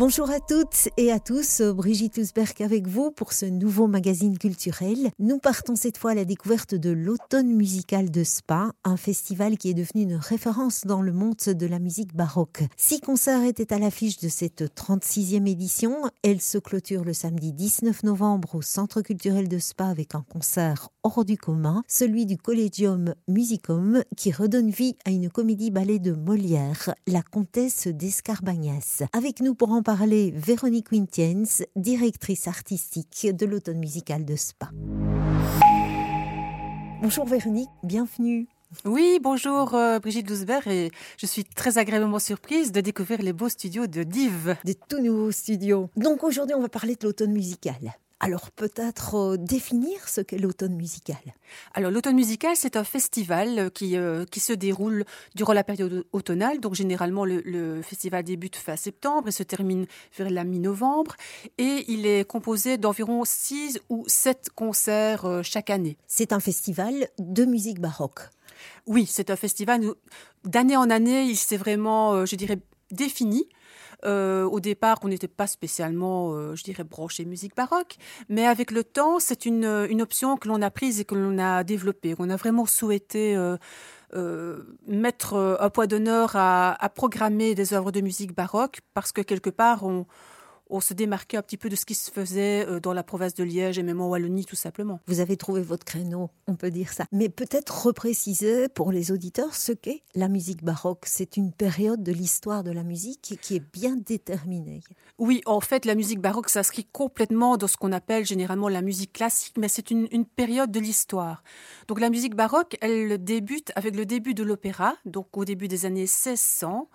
Bonjour à toutes et à tous, Brigitte Usberg avec vous pour ce nouveau magazine culturel. Nous partons cette fois à la découverte de l'automne musical de Spa, un festival qui est devenu une référence dans le monde de la musique baroque. Six concerts étaient à l'affiche de cette 36e édition. Elle se clôture le samedi 19 novembre au Centre culturel de Spa avec un concert hors du commun, celui du Collegium Musicum qui redonne vie à une comédie ballet de Molière, La Comtesse d'Escarbagnas. Avec nous pour en parler, Véronique Wintiens, directrice artistique de l'automne musical de Spa. Bonjour Véronique, bienvenue. Oui, bonjour euh, Brigitte Lousbert et je suis très agréablement surprise de découvrir les beaux studios de Div. Des tout nouveaux studios. Donc aujourd'hui on va parler de l'automne musical. Alors peut-être euh, définir ce qu'est l'automne musical? Alors l'automne musical, c'est un festival euh, qui, euh, qui se déroule durant la période automnale. Donc généralement le, festival débute fin septembre et se termine vers la mi-novembre. Et il est composé d'environ 6 ou 7 concerts chaque année. C'est un festival de musique baroque? Oui, c'est un festival d'année en année, il s'est vraiment, je dirais, défini. Euh, au départ, on n'était pas spécialement, euh, je dirais, branché musique baroque, mais avec le temps, c'est une, une option que l'on a prise et que l'on a développée. On a vraiment souhaité euh, mettre un poids d'honneur à, à, programmer des œuvres de musique baroque parce que quelque part, on, on se démarquait un petit peu de ce qui se faisait euh, dans la province de Liège et même en Wallonie tout simplement. Vous avez trouvé votre créneau, on peut dire ça. Mais peut-être repréciser pour les auditeurs ce qu'est la musique baroque. C'est une période de l'histoire de la musique qui est bien déterminée. Oui, en fait, la musique baroque s'inscrit complètement dans ce qu'on appelle généralement la musique classique, mais c'est une, période de l'histoire. Donc la musique baroque, elle débute avec le début de l'opéra, donc au début des années 1600.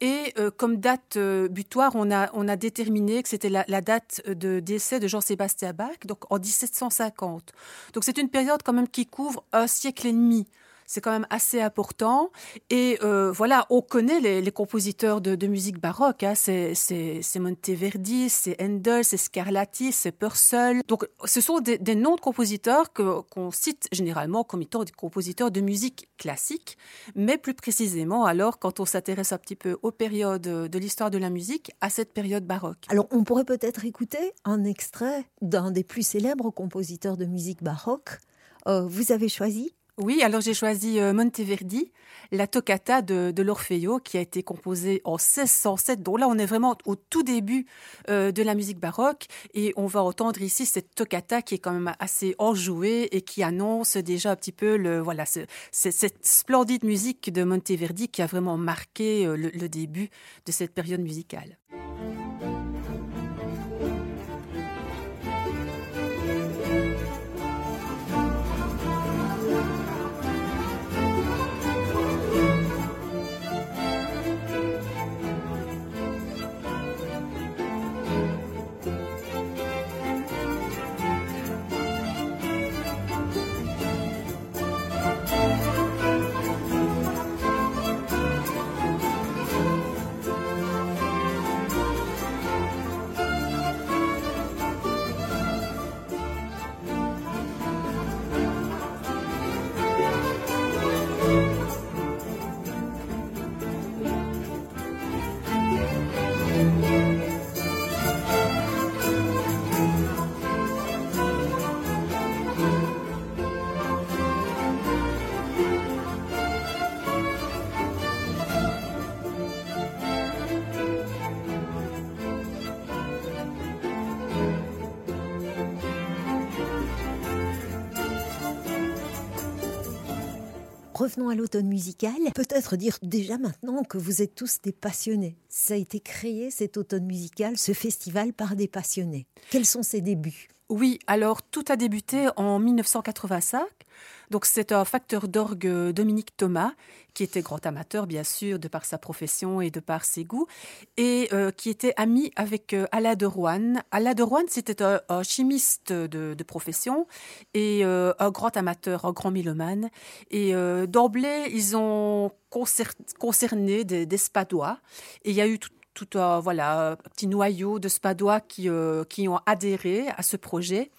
Et euh, comme date euh, butoir, on a, on a déterminé que c'était la, date de décès de Jean-Sébastien Bach, donc en 1750. Donc c'est une période quand même qui couvre un siècle et demi c'est quand même assez important. Et euh, voilà, on connaît les, compositeurs de, musique baroque. Hein. C'est, Monteverdi, c'est Handel, c'est Scarlatti, c'est Purcell. Donc, ce sont des, noms de compositeurs qu'on cite généralement comme étant des compositeurs de musique classique, mais plus précisément, alors, quand on s'intéresse un petit peu aux périodes de l'histoire de la musique, à cette période baroque. Alors, on pourrait peut-être écouter un extrait d'un des plus célèbres compositeurs de musique baroque. Euh, vous avez choisi oui, alors j'ai choisi euh, Monteverdi, la toccata de, l'Orfeo, qui a été composée en 1607. Donc là, on est vraiment au tout début euh, de la musique baroque, et on va entendre ici cette toccata qui est quand même assez enjouée et qui annonce déjà un petit peu le voilà cette splendide musique de Monteverdi qui a vraiment marqué euh, le début de cette période musicale. Revenons à l'automne musical. Peut-être dire déjà maintenant que vous êtes tous des passionnés. Ça a été créé cet automne musical, ce festival par des passionnés. Quels sont ses débuts? Oui, alors tout a débuté en 1985 donc c'est un facteur d'orgue euh, Dominique Thomas, qui était grand amateur bien sûr de par sa profession et de par ses goûts, et euh, qui était ami avec euh, Alain de Rouen. Alain de Rouen, c'était un, chimiste de, profession et un grand amateur, un grand mélomane. Et d'emblée, ils ont concerné des, des spadois, et il y a eu tout un, voilà, petit noyau de Spadois qui, qui ont adhéré à ce projet.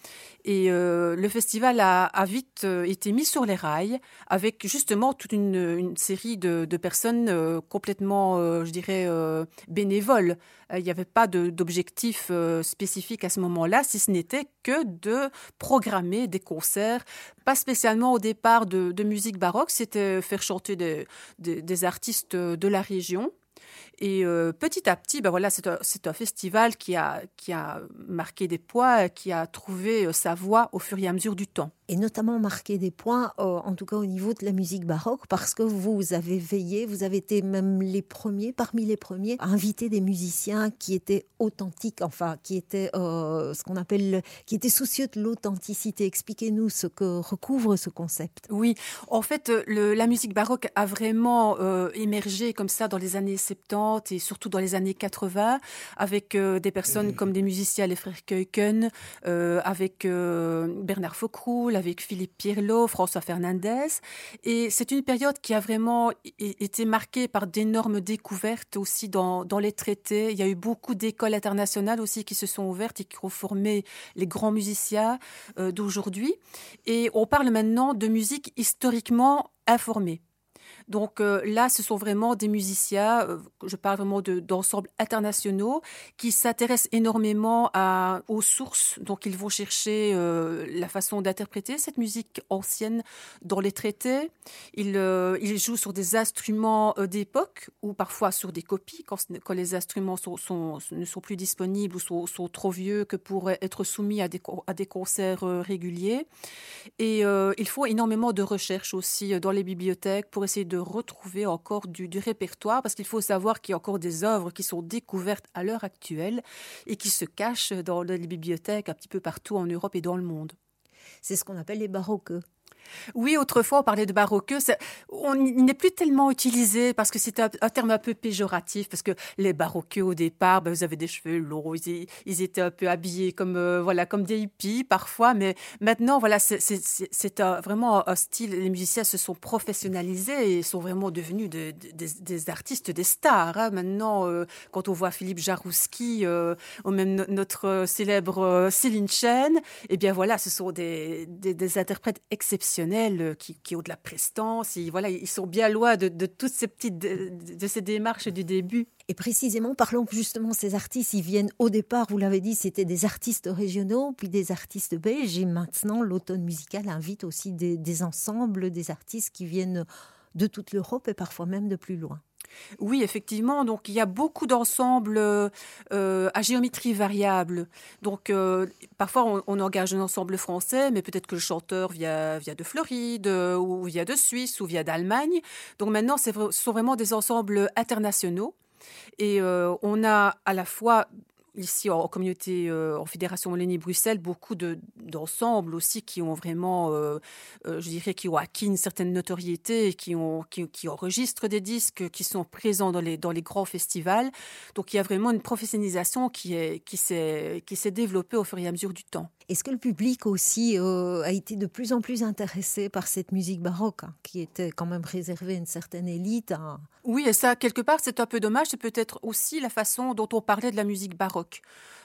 Et euh, le festival a, vite euh, été mis sur les rails avec justement toute une, série de, personnes euh, complètement, je dirais, bénévoles. Il n'y avait pas d'objectif spécifique à ce moment-là, si ce n'était que de programmer des concerts, pas spécialement au départ de, musique baroque, c'était faire chanter des artistes de la région. Et euh, petit à petit, ben voilà, c'est un, festival qui a, qui a marqué des poids, qui a trouvé euh, sa voie au fur et à mesure du temps et notamment marqué des points, euh, en tout cas au niveau de la musique baroque, parce que vous avez veillé, vous avez été même les premiers, parmi les premiers, à inviter des musiciens qui étaient authentiques, enfin, qui étaient euh, ce qu'on appelle, qui étaient soucieux de l'authenticité. Expliquez-nous ce que recouvre ce concept. Oui, en fait, le, la musique baroque a vraiment émergé comme ça dans les années 70 et surtout dans les années 80, avec des personnes comme des musiciens, les frères Keuken, avec Bernard Faucroul, avec Philippe Pirlo, François Fernandez. Et c'est une période qui a vraiment été marquée par d'énormes découvertes aussi dans, dans, les traités. Il y a eu beaucoup d'écoles internationales aussi qui se sont ouvertes et qui ont formé les grands musiciens euh, d'aujourd'hui. Et on parle maintenant de musique historiquement informée. Donc euh, là, ce sont vraiment des musiciens, euh, je parle vraiment d'ensembles internationaux, qui s'intéressent énormément aux sources. Donc ils vont chercher euh, la façon d'interpréter cette musique ancienne dans les traités. Ils, jouent sur des instruments d'époque ou parfois sur des copies quand, les instruments ne sont plus disponibles ou sont, trop vieux que pour être soumis à des, à des concerts réguliers. Et il faut énormément de recherche aussi dans les bibliothèques pour essayer de retrouver encore du, répertoire, parce qu'il faut savoir qu'il y a encore des œuvres qui sont découvertes à l'heure actuelle et qui se cachent dans les bibliothèques un petit peu partout en Europe et dans le monde. C'est ce qu'on appelle les baroques. Oui, autrefois, on parlait de baroqueux. On, n'est plus tellement utilisé parce que c'est un, terme un peu péjoratif, parce que les baroqueux, au départ, ben, vous avez des cheveux longs, ils, étaient un peu habillés comme, euh, voilà, comme des hippies parfois, mais maintenant, voilà, c'est vraiment un style. Les musiciens se sont professionnalisés et sont vraiment devenus des artistes, des stars. Hein. Maintenant, euh, quand on voit Philippe Jarouski, euh, ou même notre célèbre Céline Chen, eh bien voilà, ce sont des interprètes exceptionnels euh, qui, ont de la prestance. Voilà, ils sont bien loin de, toutes ces petites de, ces démarches du début. Et précisément, parlons justement ces artistes. Ils viennent au départ, vous l'avez dit, c'était des artistes régionaux, puis des artistes belges. Et maintenant, l'automne musical invite aussi des ensembles, des artistes qui viennent de toute l'Europe et parfois même de plus loin. Oui, effectivement. Donc, il y a beaucoup d'ensembles euh, à géométrie variable. Donc, euh, parfois, on, engage un ensemble français, mais peut-être que le chanteur vient, de Floride, euh, ou vient de Suisse, ou vient d'Allemagne. Donc, maintenant, ce sont vraiment des ensembles internationaux. Et on a à la fois ici en, communauté, euh, en Fédération Wallonie-Bruxelles, beaucoup d'ensembles aussi qui ont vraiment, euh, euh, je dirais, qui ont acquis une certaine notoriété, qui, ont, qui, enregistrent des disques, qui sont présents dans les, dans les grands festivals. Donc il y a vraiment une professionnalisation qui s'est qui qui développée au fur et à mesure du temps. Est-ce que le public aussi a été de plus en plus intéressé par cette musique baroque, hein, qui était quand même réservée à une certaine élite Oui, et ça, quelque part, c'est un peu dommage. C'est peut-être aussi la façon dont on parlait de la musique baroque.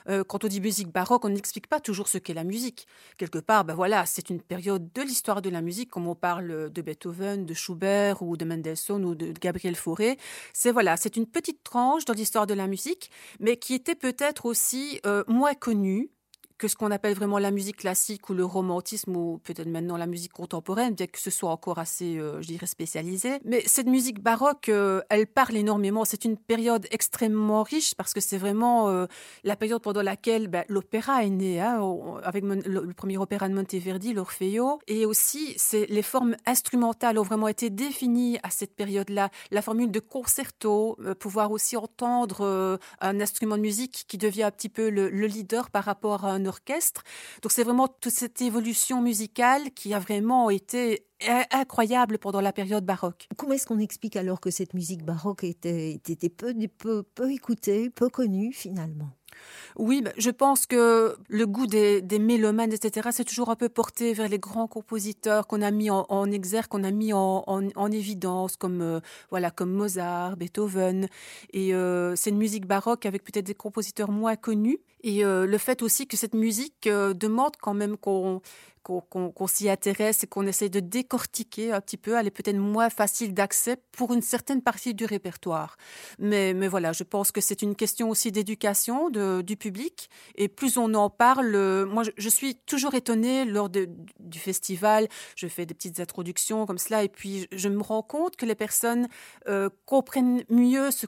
Euh, quand on dit musique baroque, on n'explique pas toujours ce qu'est la musique. Quelque part, ben voilà, c'est une période de l'histoire de la musique, comme on parle de Beethoven, de Schubert ou de Mendelssohn ou de Gabriel Fauré. C'est voilà, c'est une petite tranche dans l'histoire de la musique, mais qui était peut-être aussi euh, moins connue que ce qu'on appelle vraiment la musique classique ou le romantisme ou peut-être maintenant la musique contemporaine, bien que ce soit encore assez, euh, je dirais, spécialisé. Mais cette musique baroque, euh, elle parle énormément. C'est une période extrêmement riche parce que c'est vraiment euh, la période pendant laquelle ben, l'opéra est né, hein, avec le, premier opéra de Monteverdi, l'Orfeo. Et aussi, c'est les formes instrumentales ont vraiment été définies à cette période-là. La formule de concerto, pouvoir aussi entendre un instrument de musique qui devient un petit peu le, le leader par rapport à orchestre. Donc c'est vraiment toute cette évolution musicale qui a vraiment été incroyable pendant la période baroque. Comment est-ce qu'on explique alors que cette musique baroque était, était peu, peu, peu écoutée, peu connue finalement? Oui, bah, je pense que le goût des, mélomanes, etc., c'est toujours un peu porté vers les grands compositeurs qu'on a mis en, exergue, qu'on a mis en, évidence, comme euh, voilà, comme Mozart, Beethoven. Et euh, c'est une musique baroque avec peut-être des compositeurs moins connus. Et euh, le fait aussi que cette musique demande quand même qu'on qu'on s'y intéresse et qu'on essaye de décortiquer un petit peu, elle est peut-être moins facile d'accès pour une certaine partie du répertoire. Mais, mais voilà, je pense que c'est une question aussi d'éducation du public. Et plus on en parle, moi je, suis toujours étonnée lors du festival, je fais des petites introductions comme cela, et puis je me rends compte que les personnes euh, comprennent mieux ce,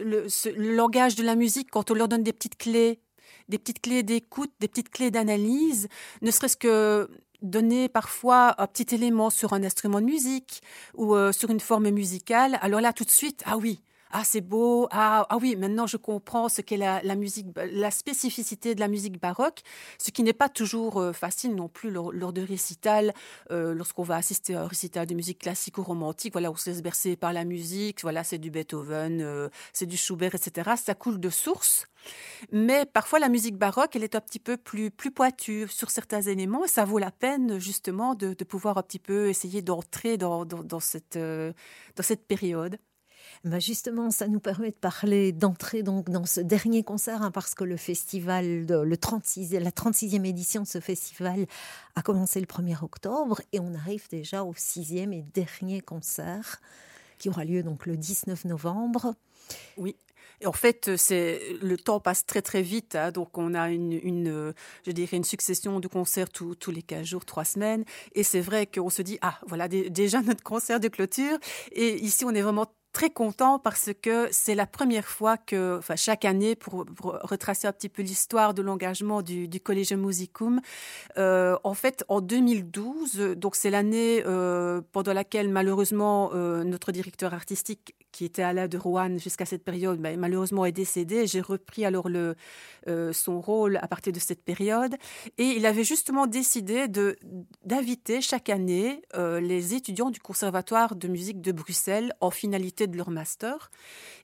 le langage de la musique quand on leur donne des petites clés des petites clés d'écoute, des petites clés d'analyse, ne serait-ce que donner parfois un petit élément sur un instrument de musique ou euh, sur une forme musicale. Alors là, tout de suite, ah oui, ah c'est beau, ah, ah, oui, maintenant je comprends ce qu'est la, musique, la spécificité de la musique baroque, ce qui n'est pas toujours euh, facile non plus lors, de récital, euh, lorsqu'on va assister à un récital de musique classique ou romantique, voilà, on se laisse bercer par la musique, voilà, c'est du Beethoven, euh, c'est du Schubert, etc. Ça coule de source. Mais parfois la musique baroque, elle est un petit peu plus, plus pointue sur certains éléments et ça vaut la peine justement de, pouvoir un petit peu essayer d'entrer dans, dans, cette, dans cette période. Bah, justement, ça nous permet de parler, d'entrer donc dans ce dernier concert, hein, parce que le festival, le 36, la 36e édition de ce festival a commencé le 1er octobre et on arrive déjà au sixième et dernier concert qui aura lieu donc le 19 novembre. Oui. En fait, c'est le temps passe très très vite. Hein. donc, on a une, je dirais, une succession de concerts tous les 15 jours, trois semaines. Et c'est vrai qu'on se dit, ah, voilà déjà notre concert de clôture. Et ici, on est vraiment très content parce que c'est la première fois que, enfin, chaque année, pour, retracer un petit peu l'histoire de l'engagement du, du Collège Musicum, euh, en fait, en 2012, donc c'est l'année euh, pendant laquelle malheureusement euh, notre directeur artistique qui était Alain de Rouen jusqu'à cette période, mais malheureusement est décédé. J'ai repris alors le, son rôle à partir de cette période. Et il avait justement décidé de, d'inviter chaque année les étudiants du Conservatoire de musique de Bruxelles en finalité de leur master.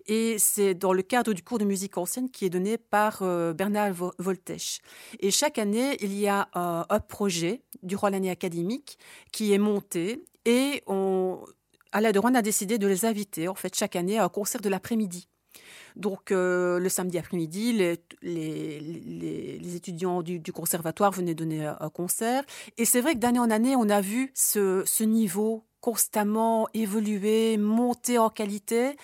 Et c'est dans le cadre du cours de musique ancienne qui est donné par euh, Bernard Voltech. Et chaque année, il y a un projet durant l'année académique qui est monté et on Alain de Rouen a décidé de les inviter, en fait, chaque année à un concert de l'après-midi. Donc, euh, le samedi après-midi, les, les, étudiants du, conservatoire venaient donner un, concert. Et c'est vrai que d'année en année, on a vu ce, ce niveau constamment évoluer, monter en qualité.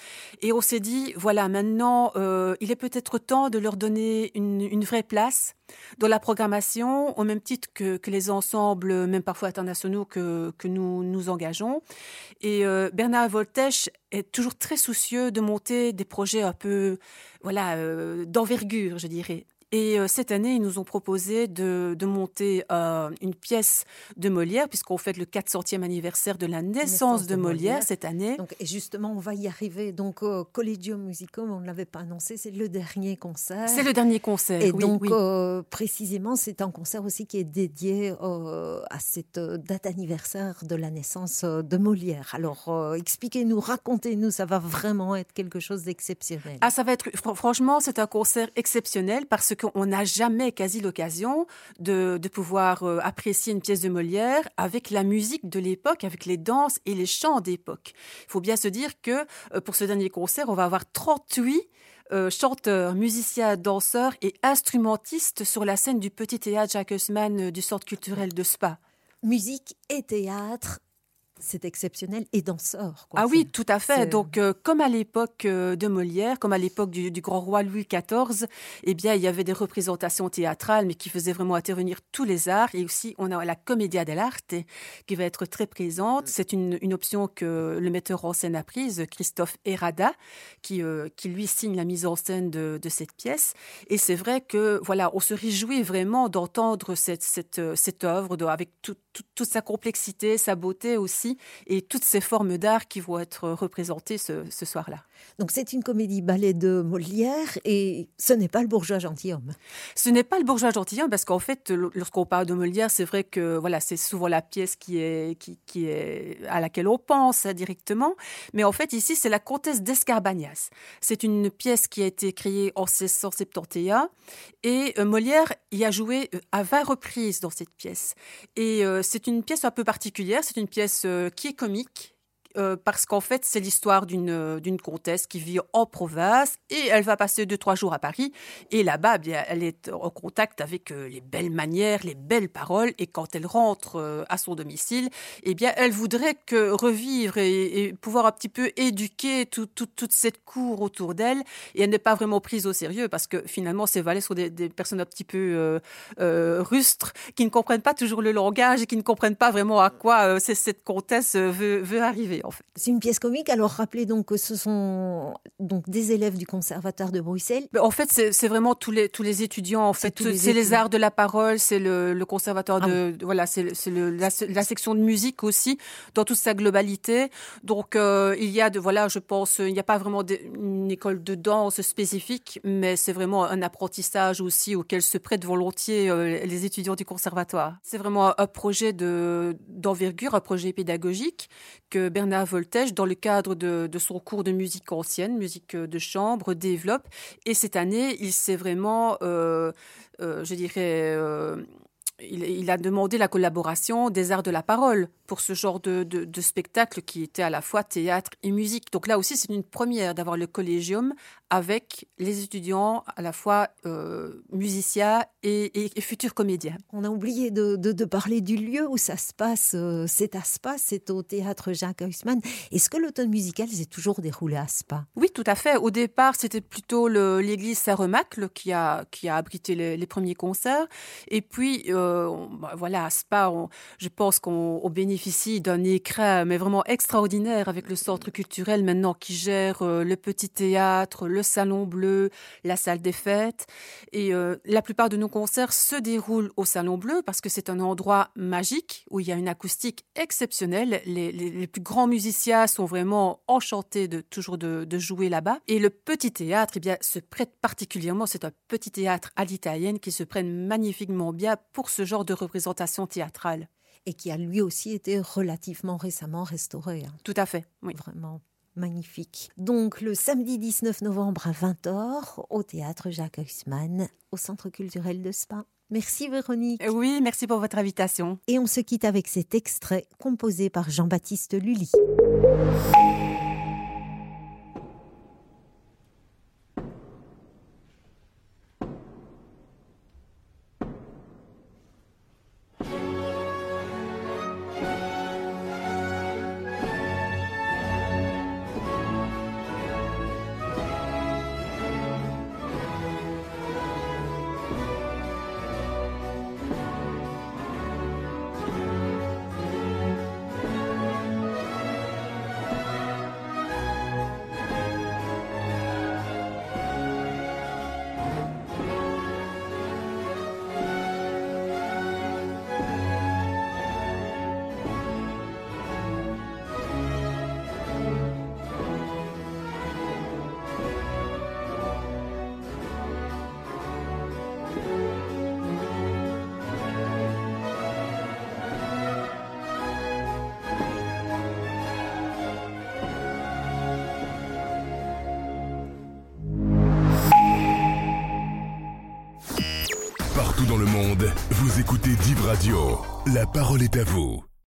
Et on s'est dit, voilà, maintenant, euh, il est peut-être temps de leur donner une, vraie place dans la programmation, au même titre que, les ensembles, même parfois internationaux, que, que nous nous engageons. Et euh, Bernard Voltech est toujours très soucieux de monter des projets peu, voilà, euh, d'envergure, je dirais. Et euh, cette année, ils nous ont proposé de, de monter euh, une pièce de Molière, puisqu'on fête le 400e anniversaire de la naissance, de, Molière, cette année. Donc, et justement, on va y arriver. Donc, au Collegium Musicum, on ne l'avait pas annoncé, c'est le dernier concert. C'est le dernier concert. Et donc, euh, précisément, c'est un concert aussi qui est dédié à cette date anniversaire de la naissance de Molière. Alors, expliquez-nous, racontez-nous, ça va vraiment être quelque chose d'exceptionnel. Ah, ça va être, franchement, c'est un concert exceptionnel parce que qu'on n'a jamais quasi l'occasion de, pouvoir euh, apprécier une pièce de Molière avec la musique de l'époque, avec les danses et les chants d'époque. Il faut bien se dire que euh, pour ce dernier concert, on va avoir 38 euh, chanteurs, musiciens, danseurs et instrumentistes sur la scène du petit théâtre Jacques Haussmann du Centre culturel de Spa. Musique et théâtre c'est exceptionnel et danseur. Ah oui, tout à fait. Donc, euh, comme à l'époque euh, de Molière, comme à l'époque du, grand roi Louis XIV, eh bien, il y avait des représentations théâtrales, mais qui faisaient vraiment intervenir tous les arts. Et aussi, on a la Commedia dell'arte qui va être très présente. C'est une, option que le metteur en scène a prise, Christophe Herada, qui, euh, qui lui signe la mise en scène de, cette pièce. Et c'est vrai que, voilà, on se réjouit vraiment d'entendre cette, cette, cette œuvre avec toute sa complexité, sa beauté aussi aussi, et toutes ces formes d'art qui vont être représentées ce, ce soir-là. Donc c'est une comédie ballet de Molière et ce n'est pas le bourgeois gentilhomme. Ce n'est pas le bourgeois gentilhomme parce qu'en fait, lorsqu'on parle de Molière, c'est vrai que voilà, c'est souvent la pièce qui est, qui, qui est à laquelle on pense hein, directement. Mais en fait, ici, c'est la comtesse d'Escarbagnas. C'est une pièce qui a été créée en 1671 et euh, Molière y a joué euh, à 20 reprises dans cette pièce. Et euh, c'est une pièce un peu particulière. C'est une pièce qui est comique, euh, parce qu'en fait, c'est l'histoire d'une euh, d'une comtesse qui vit en province et elle va passer deux trois jours à Paris et là-bas, eh elle est en contact avec euh, les belles manières, les belles paroles et quand elle rentre à son domicile, eh bien, elle voudrait revivre et, pouvoir un petit peu éduquer toute cette cour autour d'elle et elle n'est pas vraiment prise au sérieux parce que finalement, ces valets sont des, personnes un petit peu rustres qui ne comprennent pas toujours le langage et qui ne comprennent pas vraiment à quoi cette comtesse veut, veut arriver. C'est une pièce comique. Alors rappelez donc que ce sont donc des élèves du conservatoire de Bruxelles. En fait, c'est vraiment tous les tous les étudiants. En fait, c'est les, arts de la parole, c'est le, conservatoire ah de, voilà, c'est la, la, section de musique aussi dans toute sa globalité. Donc euh, il y a de voilà, je pense, il n'y a pas vraiment une école de danse spécifique, mais c'est vraiment un apprentissage aussi auquel se prêtent volontiers euh, les étudiants du conservatoire. C'est vraiment un projet de d'envergure, un projet pédagogique que Bernard Bernard Voltège, dans le cadre de, son cours de musique ancienne, musique de chambre, développe. Et cette année, il s'est vraiment, euh, euh, je dirais, il, a demandé la collaboration des arts de la parole pour ce genre de, de, spectacle qui était à la fois théâtre et musique. Donc là aussi, c'est une première d'avoir le collégium avec les étudiants à la fois euh, musiciens et, futurs comédiens. On a oublié de, de, parler du lieu où ça se passe. Euh, c'est à Spa, c'est au théâtre Jacques Huysman. Est-ce que l'automne musical s'est toujours déroulé à Spa Oui, tout à fait. Au départ, c'était plutôt l'église Saint-Remacle qui a, qui a abrité les, premiers concerts. Et puis, euh, bah, voilà, à Spa, je pense qu'on bénéficie d'un écran mais vraiment extraordinaire avec le centre culturel maintenant qui gère le petit théâtre, le Salon Bleu, la salle des fêtes. Et euh, la plupart de nos concerts se déroulent au Salon Bleu parce que c'est un endroit magique où il y a une acoustique exceptionnelle. Les, plus grands musiciens sont vraiment enchantés de toujours de, jouer là-bas. Et le petit théâtre, eh bien, se prête particulièrement. C'est un petit théâtre à l'italienne qui se prête magnifiquement bien pour ce genre de représentation théâtrale et qui a lui aussi été relativement récemment restauré. Hein. Tout à fait, oui. Vraiment magnifique. Donc le samedi 19 novembre à 20h au théâtre Jacques Huysman, au Centre culturel de Spa. Merci Véronique. Oui, merci pour votre invitation. Et on se quitte avec cet extrait composé par Jean-Baptiste Lully. Vous écoutez Div Radio. La parole est à vous.